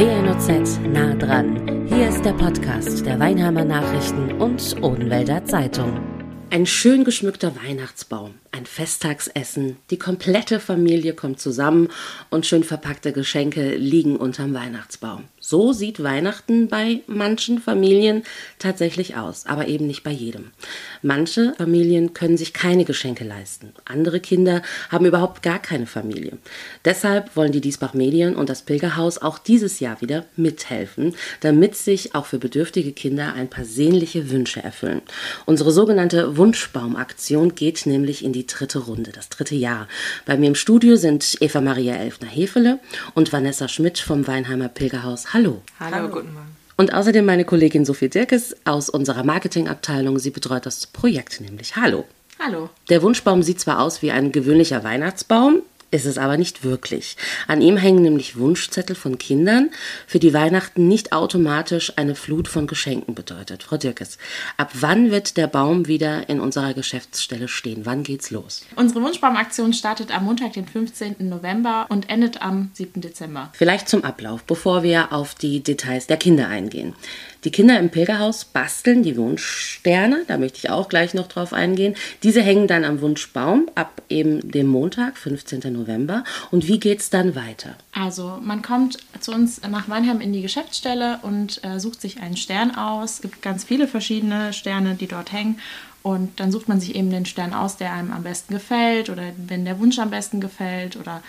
WNOZ nah dran. Hier ist der Podcast der Weinheimer Nachrichten und Odenwälder Zeitung. Ein schön geschmückter Weihnachtsbaum, ein Festtagsessen, die komplette Familie kommt zusammen und schön verpackte Geschenke liegen unterm Weihnachtsbaum. So sieht Weihnachten bei manchen Familien tatsächlich aus, aber eben nicht bei jedem. Manche Familien können sich keine Geschenke leisten. Andere Kinder haben überhaupt gar keine Familie. Deshalb wollen die Diesbach Medien und das Pilgerhaus auch dieses Jahr wieder mithelfen, damit sich auch für bedürftige Kinder ein paar sehnliche Wünsche erfüllen. Unsere sogenannte Wunschbaumaktion geht nämlich in die dritte Runde, das dritte Jahr. Bei mir im Studio sind Eva Maria Elfner-Hefele und Vanessa Schmidt vom Weinheimer Pilgerhaus. Hallo. Hallo. Hallo, guten Morgen. Und außerdem meine Kollegin Sophie Dirkes aus unserer Marketingabteilung. Sie betreut das Projekt nämlich. Hallo. Hallo. Der Wunschbaum sieht zwar aus wie ein gewöhnlicher Weihnachtsbaum, ist es aber nicht wirklich. An ihm hängen nämlich Wunschzettel von Kindern, für die Weihnachten nicht automatisch eine Flut von Geschenken bedeutet. Frau Dirkes, ab wann wird der Baum wieder in unserer Geschäftsstelle stehen? Wann geht's los? Unsere Wunschbaumaktion startet am Montag, den 15. November und endet am 7. Dezember. Vielleicht zum Ablauf, bevor wir auf die Details der Kinder eingehen. Die Kinder im Pilgerhaus basteln die Wunschsterne, da möchte ich auch gleich noch drauf eingehen. Diese hängen dann am Wunschbaum ab eben dem Montag, 15. November. Und wie geht es dann weiter? Also man kommt zu uns nach Weinheim in die Geschäftsstelle und äh, sucht sich einen Stern aus. Es gibt ganz viele verschiedene Sterne, die dort hängen. Und dann sucht man sich eben den Stern aus, der einem am besten gefällt oder wenn der Wunsch am besten gefällt oder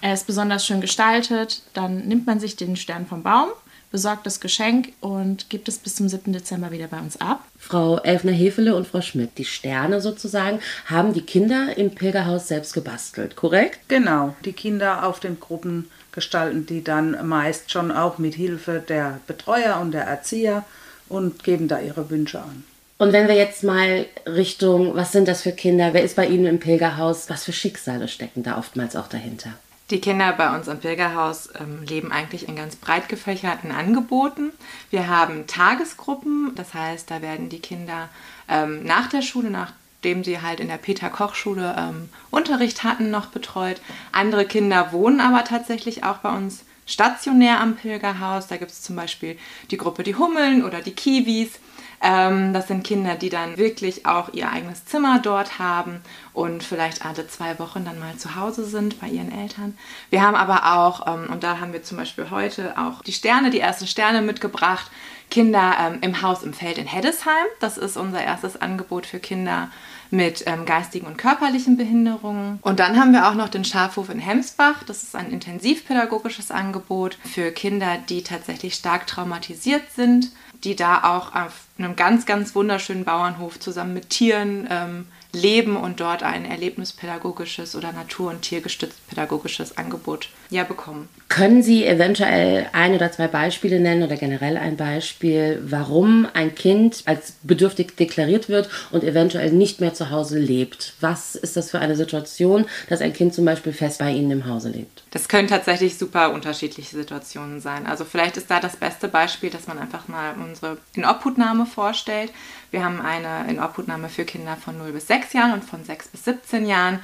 er ist besonders schön gestaltet, dann nimmt man sich den Stern vom Baum besorgt das Geschenk und gibt es bis zum 7. Dezember wieder bei uns ab. Frau Elfner-Hefele und Frau Schmidt, die Sterne sozusagen, haben die Kinder im Pilgerhaus selbst gebastelt, korrekt? Genau, die Kinder auf den Gruppen gestalten die dann meist schon auch mit Hilfe der Betreuer und der Erzieher und geben da ihre Wünsche an. Und wenn wir jetzt mal Richtung, was sind das für Kinder, wer ist bei Ihnen im Pilgerhaus, was für Schicksale stecken da oftmals auch dahinter? Die Kinder bei uns im Pilgerhaus ähm, leben eigentlich in ganz breit gefächerten Angeboten. Wir haben Tagesgruppen, das heißt, da werden die Kinder ähm, nach der Schule, nachdem sie halt in der Peter-Koch-Schule ähm, Unterricht hatten, noch betreut. Andere Kinder wohnen aber tatsächlich auch bei uns stationär am Pilgerhaus. Da gibt es zum Beispiel die Gruppe Die Hummeln oder die Kiwis. Ähm, das sind Kinder, die dann wirklich auch ihr eigenes Zimmer dort haben und vielleicht alle zwei Wochen dann mal zu Hause sind bei ihren Eltern. Wir haben aber auch, ähm, und da haben wir zum Beispiel heute auch die Sterne, die ersten Sterne mitgebracht, Kinder ähm, im Haus im Feld in Heddesheim. Das ist unser erstes Angebot für Kinder mit ähm, geistigen und körperlichen Behinderungen. Und dann haben wir auch noch den Schafhof in Hemsbach. Das ist ein intensivpädagogisches Angebot für Kinder, die tatsächlich stark traumatisiert sind die da auch auf einem ganz, ganz wunderschönen Bauernhof zusammen mit Tieren ähm, leben und dort ein erlebnispädagogisches oder natur- und tiergestützt pädagogisches Angebot ja bekommen. Können Sie eventuell ein oder zwei Beispiele nennen oder generell ein Beispiel, warum ein Kind als bedürftig deklariert wird und eventuell nicht mehr zu Hause lebt? Was ist das für eine Situation, dass ein Kind zum Beispiel fest bei Ihnen im Hause lebt? Das können tatsächlich super unterschiedliche Situationen sein. Also vielleicht ist da das beste Beispiel, dass man einfach mal unsere Inobhutnahme vorstellt. Wir haben eine Inobhutnahme für Kinder von 0 bis 6 Jahren und von 6 bis 17 Jahren.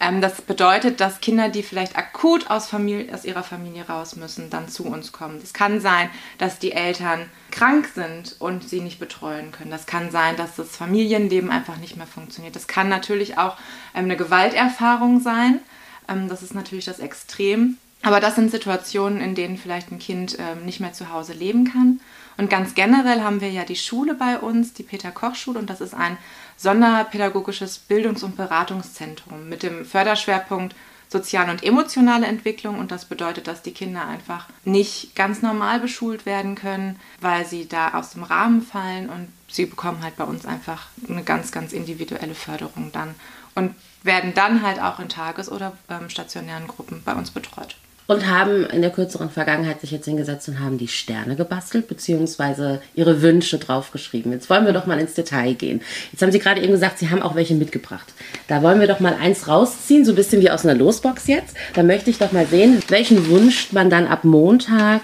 Ähm, das bedeutet, dass Kinder, die vielleicht akut aus, Familie, aus ihrer Familie raus müssen, dann zu uns kommen. Es kann sein, dass die Eltern krank sind und sie nicht betreuen können. Das kann sein, dass das Familienleben einfach nicht mehr funktioniert. Das kann natürlich auch ähm, eine Gewalterfahrung sein. Ähm, das ist natürlich das Extrem. Aber das sind Situationen, in denen vielleicht ein Kind nicht mehr zu Hause leben kann. Und ganz generell haben wir ja die Schule bei uns, die Peter-Koch-Schule, und das ist ein sonderpädagogisches Bildungs- und Beratungszentrum mit dem Förderschwerpunkt soziale und emotionale Entwicklung. Und das bedeutet, dass die Kinder einfach nicht ganz normal beschult werden können, weil sie da aus dem Rahmen fallen. Und sie bekommen halt bei uns einfach eine ganz, ganz individuelle Förderung dann und werden dann halt auch in Tages- oder ähm, stationären Gruppen bei uns betreut und haben in der kürzeren Vergangenheit sich jetzt hingesetzt und haben die Sterne gebastelt, beziehungsweise ihre Wünsche draufgeschrieben. Jetzt wollen wir doch mal ins Detail gehen. Jetzt haben Sie gerade eben gesagt, Sie haben auch welche mitgebracht. Da wollen wir doch mal eins rausziehen, so ein bisschen wie aus einer Losbox jetzt. Da möchte ich doch mal sehen, welchen Wunsch man dann ab Montag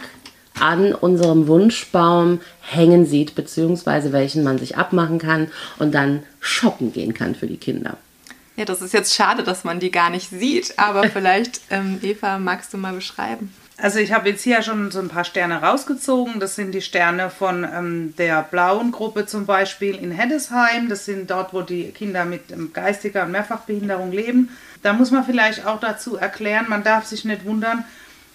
an unserem Wunschbaum hängen sieht, beziehungsweise welchen man sich abmachen kann und dann shoppen gehen kann für die Kinder. Ja, das ist jetzt schade, dass man die gar nicht sieht, aber vielleicht, ähm, Eva, magst du mal beschreiben? Also ich habe jetzt hier schon so ein paar Sterne rausgezogen. Das sind die Sterne von ähm, der blauen Gruppe zum Beispiel in Heddesheim. Das sind dort, wo die Kinder mit ähm, geistiger und Mehrfachbehinderung leben. Da muss man vielleicht auch dazu erklären, man darf sich nicht wundern,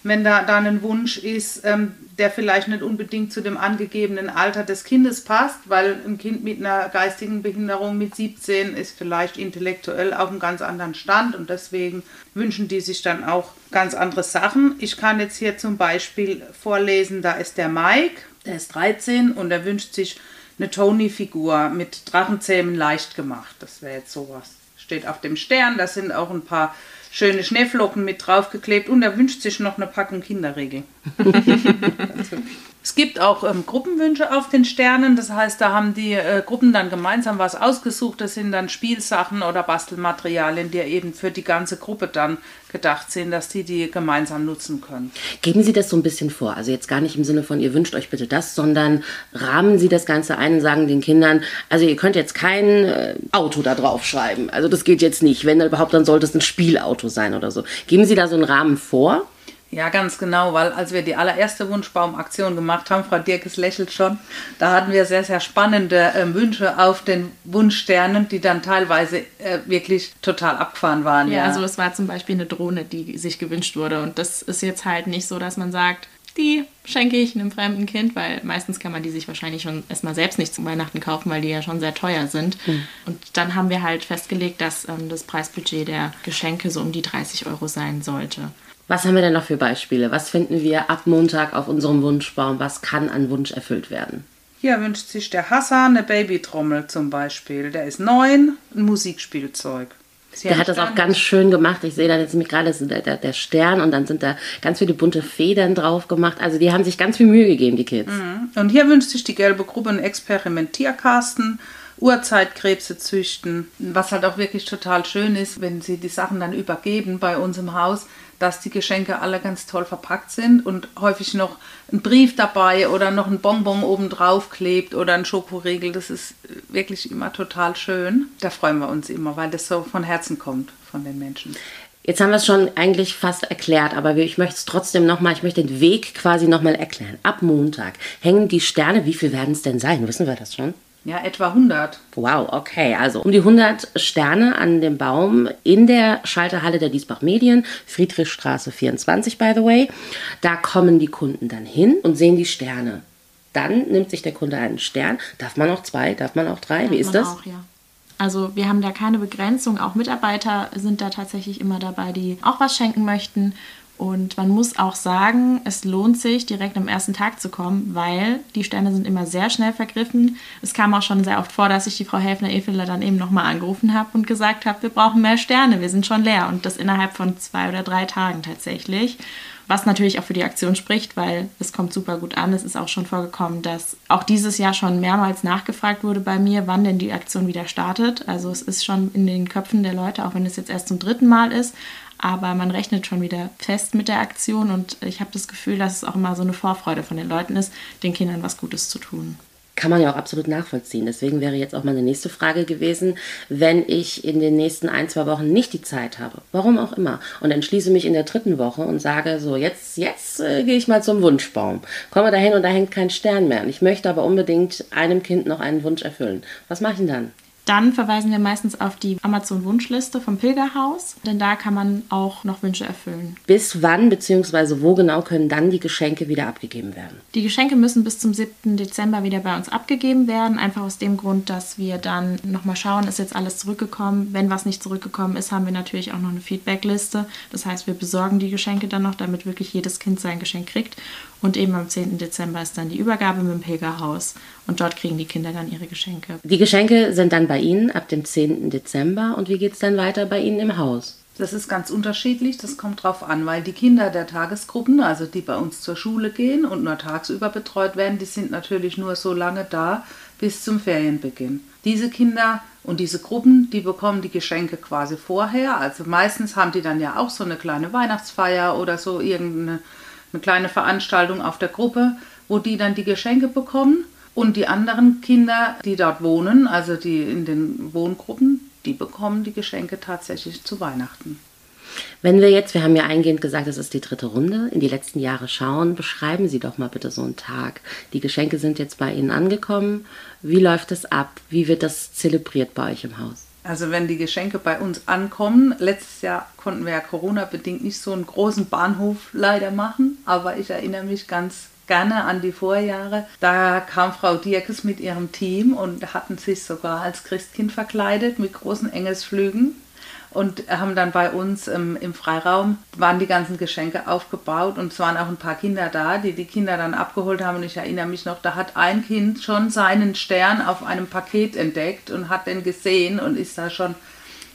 wenn da dann ein Wunsch ist, ähm, der vielleicht nicht unbedingt zu dem angegebenen Alter des Kindes passt, weil ein Kind mit einer geistigen Behinderung mit 17 ist vielleicht intellektuell auf einem ganz anderen Stand und deswegen wünschen die sich dann auch ganz andere Sachen. Ich kann jetzt hier zum Beispiel vorlesen, da ist der Mike, der ist 13 und er wünscht sich eine Tony-Figur mit Drachenzähmen leicht gemacht. Das wäre jetzt sowas. Steht auf dem Stern, da sind auch ein paar schöne Schneeflocken mit draufgeklebt und er wünscht sich noch eine Packung Kinderriegel. es gibt auch ähm, Gruppenwünsche auf den Sternen, das heißt, da haben die äh, Gruppen dann gemeinsam was ausgesucht. Das sind dann Spielsachen oder Bastelmaterialien, die eben für die ganze Gruppe dann gedacht sind, dass die die gemeinsam nutzen können. Geben Sie das so ein bisschen vor, also jetzt gar nicht im Sinne von, ihr wünscht euch bitte das, sondern rahmen Sie das Ganze ein und sagen den Kindern, also ihr könnt jetzt kein äh, Auto da drauf schreiben, also das geht jetzt nicht, wenn überhaupt, dann sollte es ein Spielauto sein oder so. Geben Sie da so einen Rahmen vor? Ja, ganz genau, weil als wir die allererste Wunschbaumaktion gemacht haben, Frau Dirkes lächelt schon, da hatten wir sehr, sehr spannende äh, Wünsche auf den Wunschsternen, die dann teilweise äh, wirklich total abgefahren waren. Ja, ja, also es war zum Beispiel eine Drohne, die sich gewünscht wurde und das ist jetzt halt nicht so, dass man sagt, die schenke ich einem fremden Kind, weil meistens kann man die sich wahrscheinlich schon erstmal selbst nicht zum Weihnachten kaufen, weil die ja schon sehr teuer sind. Mhm. Und dann haben wir halt festgelegt, dass ähm, das Preisbudget der Geschenke so um die 30 Euro sein sollte. Was haben wir denn noch für Beispiele? Was finden wir ab Montag auf unserem Wunschbaum? Was kann an Wunsch erfüllt werden? Hier wünscht sich der Hassan eine Babytrommel zum Beispiel. Der ist neun, ein Musikspielzeug. Der hat das auch ganz schön gemacht. Ich sehe da jetzt nämlich gerade der, der, der, Stern und dann sind da ganz viele bunte Federn drauf gemacht. Also die haben sich ganz viel Mühe gegeben, die Kids. Mhm. Und hier wünscht sich die gelbe Gruppe einen Experimentierkasten Urzeitkrebse züchten. Was halt auch wirklich total schön ist, wenn sie die Sachen dann übergeben bei uns im Haus, dass die Geschenke alle ganz toll verpackt sind und häufig noch ein Brief dabei oder noch ein Bonbon oben drauf klebt oder ein Schokoriegel. Das ist wirklich immer total schön. Da freuen wir uns immer, weil das so von Herzen kommt von den Menschen. Jetzt haben wir es schon eigentlich fast erklärt, aber ich möchte es trotzdem nochmal, ich möchte den Weg quasi nochmal erklären. Ab Montag hängen die Sterne, wie viel werden es denn sein? Wissen wir das schon? Ja, etwa 100. Wow, okay. Also um die 100 Sterne an dem Baum in der Schalterhalle der Diesbach Medien, Friedrichstraße 24, by the way. Da kommen die Kunden dann hin und sehen die Sterne. Dann nimmt sich der Kunde einen Stern. Darf man auch zwei? Darf man auch drei? Darf Wie ist das? Auch, ja. Also wir haben da keine Begrenzung. Auch Mitarbeiter sind da tatsächlich immer dabei, die auch was schenken möchten. Und man muss auch sagen, es lohnt sich, direkt am ersten Tag zu kommen, weil die Sterne sind immer sehr schnell vergriffen. Es kam auch schon sehr oft vor, dass ich die Frau Helfner-Efeler dann eben nochmal angerufen habe und gesagt habe, wir brauchen mehr Sterne, wir sind schon leer. Und das innerhalb von zwei oder drei Tagen tatsächlich. Was natürlich auch für die Aktion spricht, weil es kommt super gut an. Es ist auch schon vorgekommen, dass auch dieses Jahr schon mehrmals nachgefragt wurde bei mir, wann denn die Aktion wieder startet. Also es ist schon in den Köpfen der Leute, auch wenn es jetzt erst zum dritten Mal ist aber man rechnet schon wieder fest mit der Aktion und ich habe das Gefühl, dass es auch immer so eine Vorfreude von den Leuten ist, den Kindern was Gutes zu tun. Kann man ja auch absolut nachvollziehen. Deswegen wäre jetzt auch meine nächste Frage gewesen, wenn ich in den nächsten ein, zwei Wochen nicht die Zeit habe, warum auch immer, und entschließe mich in der dritten Woche und sage, so, jetzt, jetzt äh, gehe ich mal zum Wunschbaum. Komme dahin und da hängt kein Stern mehr. Und ich möchte aber unbedingt einem Kind noch einen Wunsch erfüllen. Was mache ich denn dann? Dann verweisen wir meistens auf die Amazon-Wunschliste vom Pilgerhaus, denn da kann man auch noch Wünsche erfüllen. Bis wann bzw. wo genau können dann die Geschenke wieder abgegeben werden? Die Geschenke müssen bis zum 7. Dezember wieder bei uns abgegeben werden, einfach aus dem Grund, dass wir dann nochmal schauen, ist jetzt alles zurückgekommen. Wenn was nicht zurückgekommen ist, haben wir natürlich auch noch eine Feedbackliste. Das heißt, wir besorgen die Geschenke dann noch, damit wirklich jedes Kind sein Geschenk kriegt. Und eben am 10. Dezember ist dann die Übergabe mit dem Pilgerhaus und dort kriegen die Kinder dann ihre Geschenke. Die Geschenke sind dann bei Ihnen ab dem 10. Dezember und wie geht es dann weiter bei Ihnen im Haus? Das ist ganz unterschiedlich, das kommt drauf an, weil die Kinder der Tagesgruppen, also die bei uns zur Schule gehen und nur tagsüber betreut werden, die sind natürlich nur so lange da bis zum Ferienbeginn. Diese Kinder und diese Gruppen, die bekommen die Geschenke quasi vorher. Also meistens haben die dann ja auch so eine kleine Weihnachtsfeier oder so irgendeine eine kleine Veranstaltung auf der Gruppe, wo die dann die Geschenke bekommen. Und die anderen Kinder, die dort wohnen, also die in den Wohngruppen, die bekommen die Geschenke tatsächlich zu Weihnachten. Wenn wir jetzt, wir haben ja eingehend gesagt, es ist die dritte Runde, in die letzten Jahre schauen, beschreiben Sie doch mal bitte so einen Tag. Die Geschenke sind jetzt bei Ihnen angekommen. Wie läuft es ab? Wie wird das zelebriert bei euch im Haus? Also wenn die Geschenke bei uns ankommen, letztes Jahr konnten wir ja Corona-bedingt nicht so einen großen Bahnhof leider machen, aber ich erinnere mich ganz gerne an die Vorjahre. Da kam Frau Dierkes mit ihrem Team und hatten sich sogar als Christkind verkleidet mit großen Engelsflügen und haben dann bei uns ähm, im Freiraum, waren die ganzen Geschenke aufgebaut und es waren auch ein paar Kinder da, die die Kinder dann abgeholt haben und ich erinnere mich noch, da hat ein Kind schon seinen Stern auf einem Paket entdeckt und hat den gesehen und ist da schon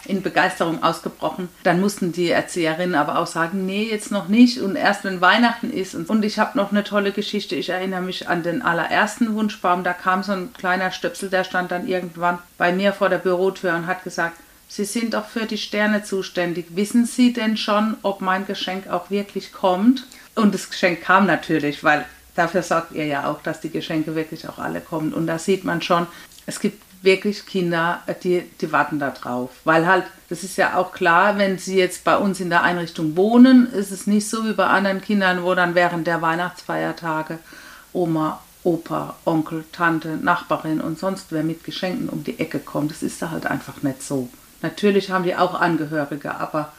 in Begeisterung ausgebrochen. Dann mussten die Erzieherinnen aber auch sagen, nee, jetzt noch nicht und erst wenn Weihnachten ist. Und ich habe noch eine tolle Geschichte. Ich erinnere mich an den allerersten Wunschbaum. Da kam so ein kleiner Stöpsel, der stand dann irgendwann bei mir vor der Bürotür und hat gesagt, Sie sind doch für die Sterne zuständig. Wissen Sie denn schon, ob mein Geschenk auch wirklich kommt? Und das Geschenk kam natürlich, weil dafür sorgt ihr ja auch, dass die Geschenke wirklich auch alle kommen. Und da sieht man schon, es gibt wirklich Kinder, die, die warten da drauf. Weil halt, das ist ja auch klar, wenn sie jetzt bei uns in der Einrichtung wohnen, ist es nicht so wie bei anderen Kindern, wo dann während der Weihnachtsfeiertage Oma, Opa, Onkel, Tante, Nachbarin und sonst wer mit Geschenken um die Ecke kommt. Das ist da halt einfach nicht so. Natürlich haben die auch Angehörige, aber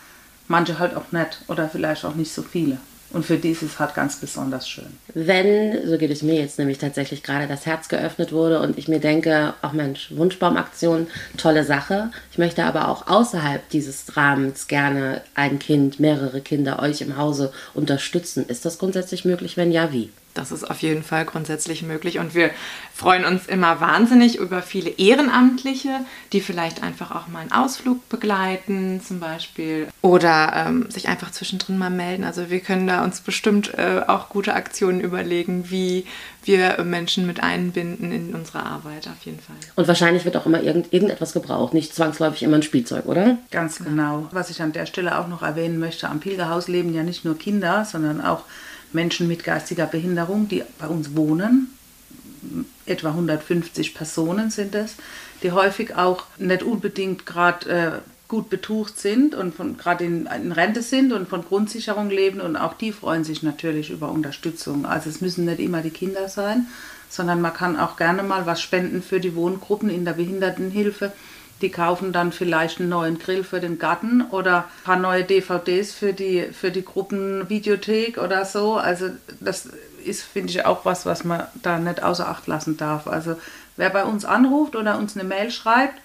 manche halt auch nicht oder vielleicht auch nicht so viele. Und für die ist es halt ganz besonders schön. Wenn, so geht es mir jetzt nämlich tatsächlich gerade, das Herz geöffnet wurde und ich mir denke, ach Mensch, Wunschbaumaktion, tolle Sache. Ich möchte aber auch außerhalb dieses Rahmens gerne ein Kind, mehrere Kinder euch im Hause unterstützen. Ist das grundsätzlich möglich? Wenn ja, wie? Das ist auf jeden Fall grundsätzlich möglich und wir freuen uns immer wahnsinnig über viele Ehrenamtliche, die vielleicht einfach auch mal einen Ausflug begleiten zum Beispiel oder ähm, sich einfach zwischendrin mal melden. Also wir können da uns bestimmt äh, auch gute Aktionen überlegen, wie wir Menschen mit einbinden in unsere Arbeit auf jeden Fall. Und wahrscheinlich wird auch immer irgend, irgendetwas gebraucht, nicht zwangsläufig immer ein Spielzeug, oder? Ganz genau. Was ich an der Stelle auch noch erwähnen möchte, am Pilgerhaus leben ja nicht nur Kinder, sondern auch Menschen mit geistiger Behinderung, die bei uns wohnen. Etwa 150 Personen sind es, die häufig auch nicht unbedingt gerade äh, gut betucht sind und gerade in, in, Rente sind und von Grundsicherung leben und auch die freuen sich natürlich über Unterstützung. Also es müssen nicht immer die Kinder sein, sondern man kann auch gerne mal was spenden für die Wohngruppen in der Behindertenhilfe die kaufen dann vielleicht einen neuen Grill für den Garten oder ein paar neue DVDs für die, für die Gruppenvideothek oder so. Also das ist, finde ich, auch was, was man da nicht außer Acht lassen darf. Also wer bei uns anruft oder uns eine Mail schreibt,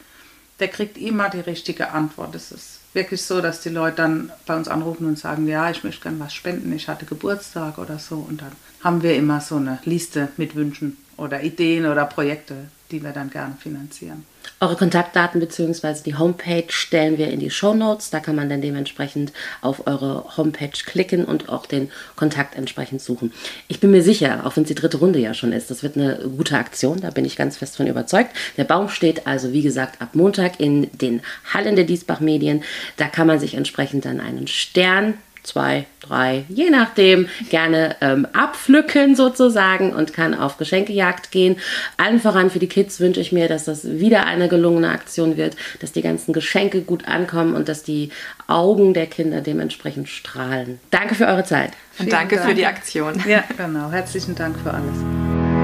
der kriegt immer die richtige Antwort. Es ist wirklich so, dass die Leute dann bei uns anrufen und sagen, ja, ich möchte gerne was spenden, ich hatte Geburtstag oder so. Und dann haben wir immer so eine Liste mit Wünschen oder Ideen oder Projekte, die wir dann gerne finanzieren. Eure Kontaktdaten bzw. die Homepage stellen wir in die Show Notes. Da kann man dann dementsprechend auf eure Homepage klicken und auch den Kontakt entsprechend suchen. Ich bin mir sicher, auch wenn es die dritte Runde ja schon ist, das wird eine gute Aktion, da bin ich ganz fest von überzeugt. Der Baum steht also, wie gesagt, ab Montag in den Hallen der Diesbach Medien. Da kann man sich entsprechend dann einen Stern zwei, drei, je nachdem, gerne ähm, abpflücken sozusagen und kann auf Geschenkejagd gehen. Allen voran für die Kids wünsche ich mir, dass das wieder eine gelungene Aktion wird, dass die ganzen Geschenke gut ankommen und dass die Augen der Kinder dementsprechend strahlen. Danke für eure Zeit. Und danke Dank. für die Aktion. Ja, genau. Herzlichen Dank für alles.